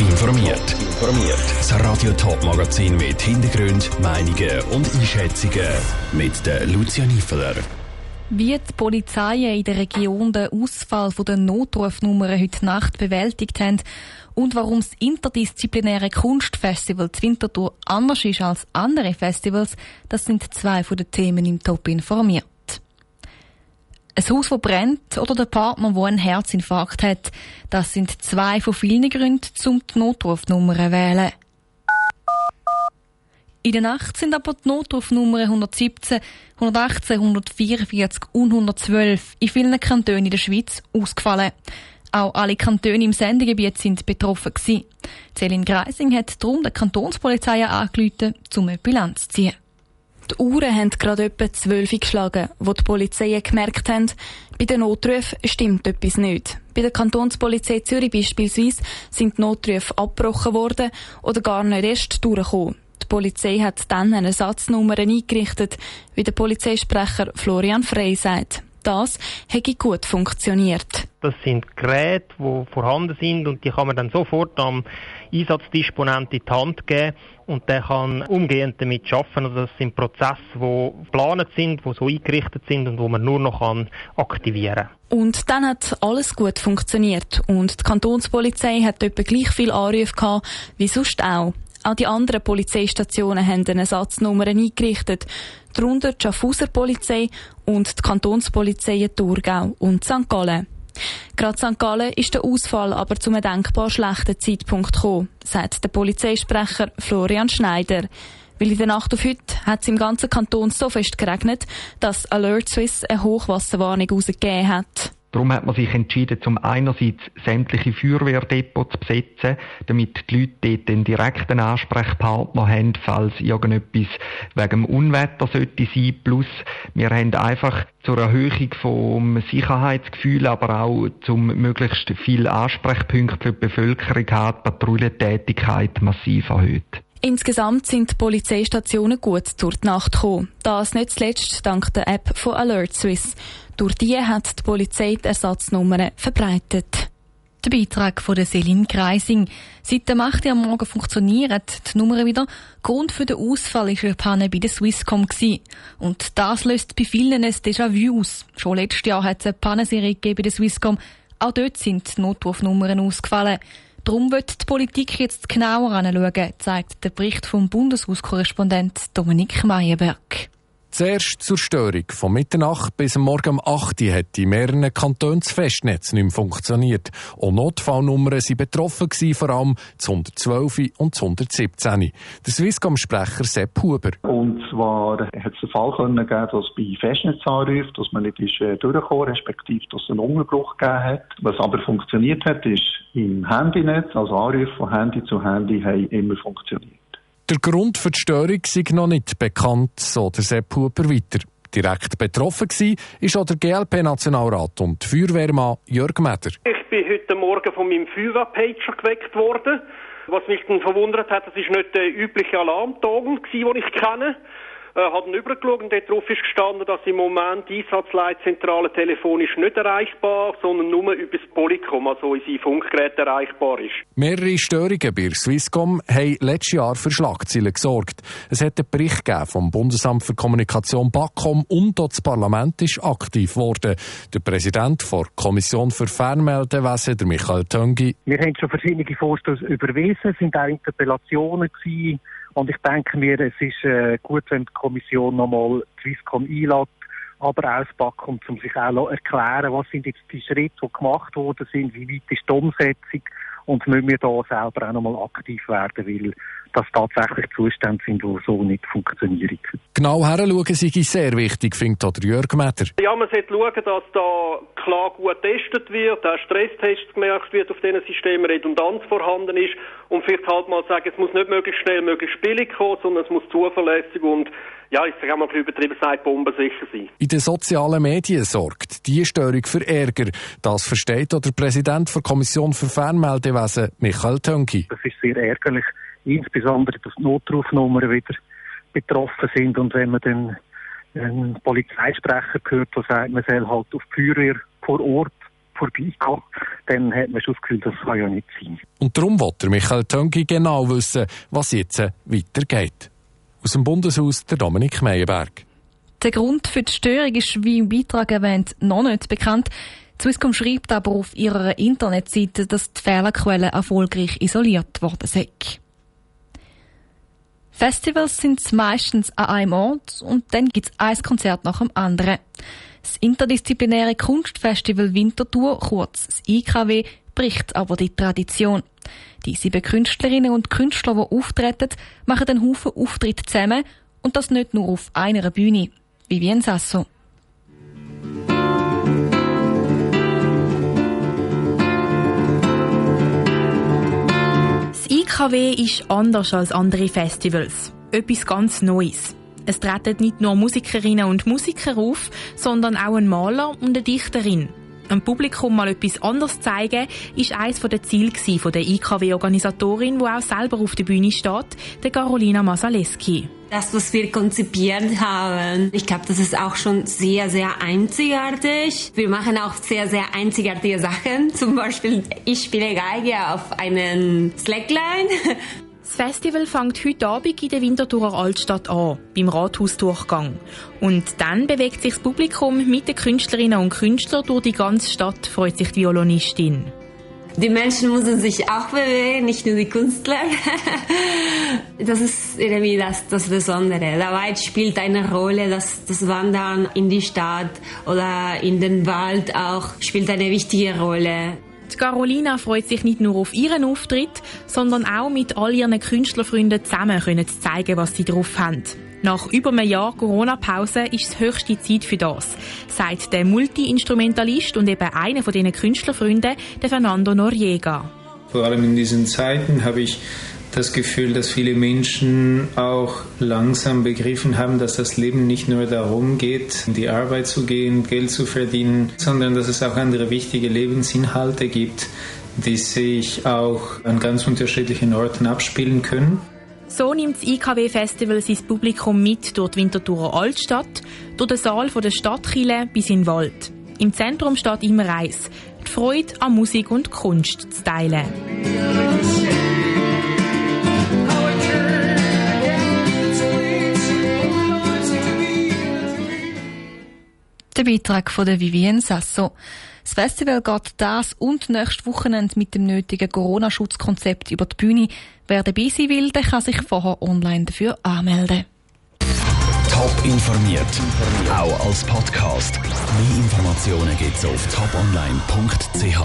informiert. Informiert. Das Radio Top Magazin mit Hintergrund, Meinungen und Einschätzungen mit der Lucia Niefeler. Wie die Polizei in der Region den Ausfall der Notrufnummern heute Nacht bewältigt haben und warum das interdisziplinäre Kunstfestival Winterthur anders ist als andere Festivals, das sind zwei von den Themen im Top informiert. Ein Haus, das brennt oder der Partner, der einen Herzinfarkt hat, das sind zwei von vielen Gründen, um die Notrufnummern zu wählen. In der Nacht sind aber die Notrufnummern 117, 118, 144 und 112 in vielen Kantonen in der Schweiz ausgefallen. Auch alle Kantone im Sendegebiet sind betroffen gewesen. Celine Greising hat darum der Kantonspolizei angerufen, um eine Bilanz zu ziehen. Die Uhren haben gerade etwa zwölf geschlagen, wo die Polizei gemerkt haben, bei den Notrufen stimmt etwas nicht. Bei der Kantonspolizei Zürich beispielsweise sind die Notrufe abgebrochen worden oder gar nicht erst durchgekommen. Die Polizei hat dann eine Satznummer eingerichtet, wie der Polizeisprecher Florian Frey sagt. Das hätte gut funktioniert. Das sind Geräte, die vorhanden sind und die kann man dann sofort am Einsatzdisponent in die Hand geben und der kann umgehend damit arbeiten. Also das sind Prozesse, die geplant sind, die so eingerichtet sind und wo man nur noch kann aktivieren Und dann hat alles gut funktioniert und die Kantonspolizei hat etwa gleich viel Anrufe gehabt wie sonst auch. Auch die anderen Polizeistationen haben eine Satznummer eingerichtet, darunter die Schaffhauser Polizei und die Kantonspolizei Thurgau und St. Gallen. Gerade St. Gallen ist der Ausfall aber zu einem denkbar schlechten Zeitpunkt gekommen, sagt der Polizeisprecher Florian Schneider. Weil in der Nacht auf heute hat es im ganzen Kanton so fest geregnet, dass Alert Swiss eine Hochwasserwarnung herausgegeben hat. Darum hat man sich entschieden, zum einerseits sämtliche Feuerwehrdepots zu besetzen, damit die Leute dort den direkten Ansprechpartner haben, falls irgendetwas wegen dem Unwetter sollte sein. Plus, wir haben einfach zur Erhöhung vom Sicherheitsgefühl, aber auch zum möglichst viel Ansprechpunkte für die Bevölkerung hat, die Patrouillentätigkeit massiv erhöht. Insgesamt sind die Polizeistationen gut durch die Nacht gekommen. Das nicht zuletzt dank der App von Alert Swiss. Durch die hat die Polizei die Ersatznummern verbreitet. Der Beitrag von der Selin Kreising. Seit dem 8. am Morgen funktionieren die Nummern wieder. Grund für den Ausfall war eine Panne bei der Swisscom. Und das löst bei vielen ein Déjà-vu aus. Schon letztes Jahr hat es eine Pannenserie bei der Swisscom. Auch dort sind die Notrufnummern ausgefallen. Darum wird die Politik jetzt genauer anschauen, zeigt der Bericht vom Bundeshauskorrespondent Dominik Meyerberg. Zuerst zur Störung. Von Mitternacht bis Morgen um 8 Uhr hat in mehreren Kantonen das Festnetz nicht mehr funktioniert. Auch Notfallnummern waren betroffen, vor allem das 112 und das 117. Der Swisscom-Sprecher Sepp Huber. Und zwar hat es einen Fall können geben, dass bei Festnetzanrufen, dass man nicht ist, äh, durchgekommen respektive dass es einen Unterbruch gegeben hat. Was aber funktioniert hat, ist im Handynetz, also Anrufe von Handy zu Handy, haben immer funktioniert. Der Grund für die Störung ist noch nicht bekannt, so der Sepp Huber weiter. Direkt betroffen war auch der GLP-Nationalrat und Feuerwehrmann Jörg Meder. Ich bin heute Morgen von meinem Feuerwehrpager geweckt worden. Was mich dann verwundert hat, das ist nicht der übliche Alarmton, den ich kenne äh, hat übergeschaut und darauf ist gestanden, dass im Moment die Einsatzleitzentrale telefonisch nicht erreichbar, sondern nur über das Polycom, also unsere Funkgeräte erreichbar ist. Mehrere Störungen bei Swisscom haben letztes Jahr für Schlagzeilen gesorgt. Es hat einen Bericht gegeben vom Bundesamt für Kommunikation BAKOM und auch das Parlament ist aktiv geworden. Der Präsident der Kommission für Fernmeldewesen, der Michael Töngi. Wir haben schon verschiedene Vorstöße überwiesen, es sind auch Interpellationen gewesen. Und ich denke mir, es ist äh, gut, wenn die Kommission nochmal Swisscom einlädt, aber das BAKOM, um sich auch erklären, was sind jetzt die Schritte, die gemacht worden sind, wie weit ist die Umsetzung? Und müssen wir da selber auch nochmal aktiv werden, weil das tatsächlich Zustände sind, die so nicht funktionieren. Genau heranschauen sei sehr wichtig, findet auch der Jörg Meder. Ja, man sollte schauen, dass da klar gut getestet wird, auch Stresstests gemerkt wird auf diesen Systemen, Redundanz vorhanden ist und vielleicht halt mal sagen, es muss nicht möglichst schnell, möglichst billig kommen, sondern es muss zuverlässig und ja, ich sage auch mal ein übertrieben gesagt, bombensicher sein. In den sozialen Medien sorgt die Störung für Ärger. Das versteht auch der Präsident der Kommission für Fernmeldewesen, Michael Tönki. Das ist sehr ärgerlich insbesondere dass die Notrufnummern wieder betroffen sind und wenn man dann einen Polizeisprecher hört, der sagt, man soll halt auf die Feuerwehr vor Ort vorbeigehen, dann hat man schon das Gefühl, das kann ja nicht sein. Und darum wollte Michael Tönki genau wissen, was jetzt weitergeht. Aus dem Bundeshaus der Dominik Meyerberg. Der Grund für die Störung ist, wie im Beitrag erwähnt, noch nicht bekannt. Swisscom schreibt aber auf ihrer Internetseite, dass die Fehlerquelle erfolgreich isoliert worden sind. Festivals sind meistens an einem Ort und dann gibt es ein Konzert nach dem anderen. Das interdisziplinäre Kunstfestival Winterthur, kurz das IKW, bricht aber die Tradition. Die sieben Künstlerinnen und Künstler, die auftreten, machen einen Haufen Auftritte zusammen und das nicht nur auf einer Bühne. Vivien Sasso. IKW ist anders als andere Festivals. Etwas ganz Neues. Es treten nicht nur Musikerinnen und Musiker auf, sondern auch ein Maler und eine Dichterin. Dem Publikum mal etwas anderes zeigen, ist eines der Ziele der IKW-Organisatorin, die auch selber auf der Bühne steht, der Carolina Masaleski. Das, was wir konzipiert haben, ich glaube, das ist auch schon sehr, sehr einzigartig. Wir machen auch sehr, sehr einzigartige Sachen. Zum Beispiel, ich spiele Geige auf einen Slackline. Das Festival fängt heute Abend in der Winterthurer Altstadt an, beim Rathausdurchgang. Und dann bewegt sich das Publikum mit den Künstlerinnen und Künstlern durch die ganze Stadt, freut sich die Violonistin. Die Menschen müssen sich auch bewegen, nicht nur die Künstler. Das ist irgendwie das, das Besondere. Dabei spielt eine Rolle, dass das Wandern in die Stadt oder in den Wald auch spielt eine wichtige Rolle. Die Carolina freut sich nicht nur auf ihren Auftritt, sondern auch mit all ihren Künstlerfreunden zusammen können zu zeigen, was sie drauf haben. Nach über einem Jahr Corona-Pause ist es höchste Zeit für das, sagt der Multi-Instrumentalist und eben einer von diesen Künstlerfreunden, der Fernando Noriega. Vor allem in diesen Zeiten habe ich das Gefühl, dass viele Menschen auch langsam begriffen haben, dass das Leben nicht nur darum geht, in die Arbeit zu gehen, Geld zu verdienen, sondern dass es auch andere wichtige Lebensinhalte gibt, die sich auch an ganz unterschiedlichen Orten abspielen können. So nimmt das IKW-Festival sein Publikum mit durch die Winterthurer Altstadt, durch den Saal der Stadtkille bis in den Wald. Im Zentrum steht immer eins, die Freude an Musik und Kunst zu teilen. Der Beitrag von der Vivienne Sasso. Das Festival geht das und nächstes Wochenende mit dem nötigen Corona-Schutzkonzept über die Bühne. Wer dabei sein will, der kann sich vorher online dafür anmelden. Top informiert, auch als Podcast. Mehr Informationen gibt's auf toponline.ch.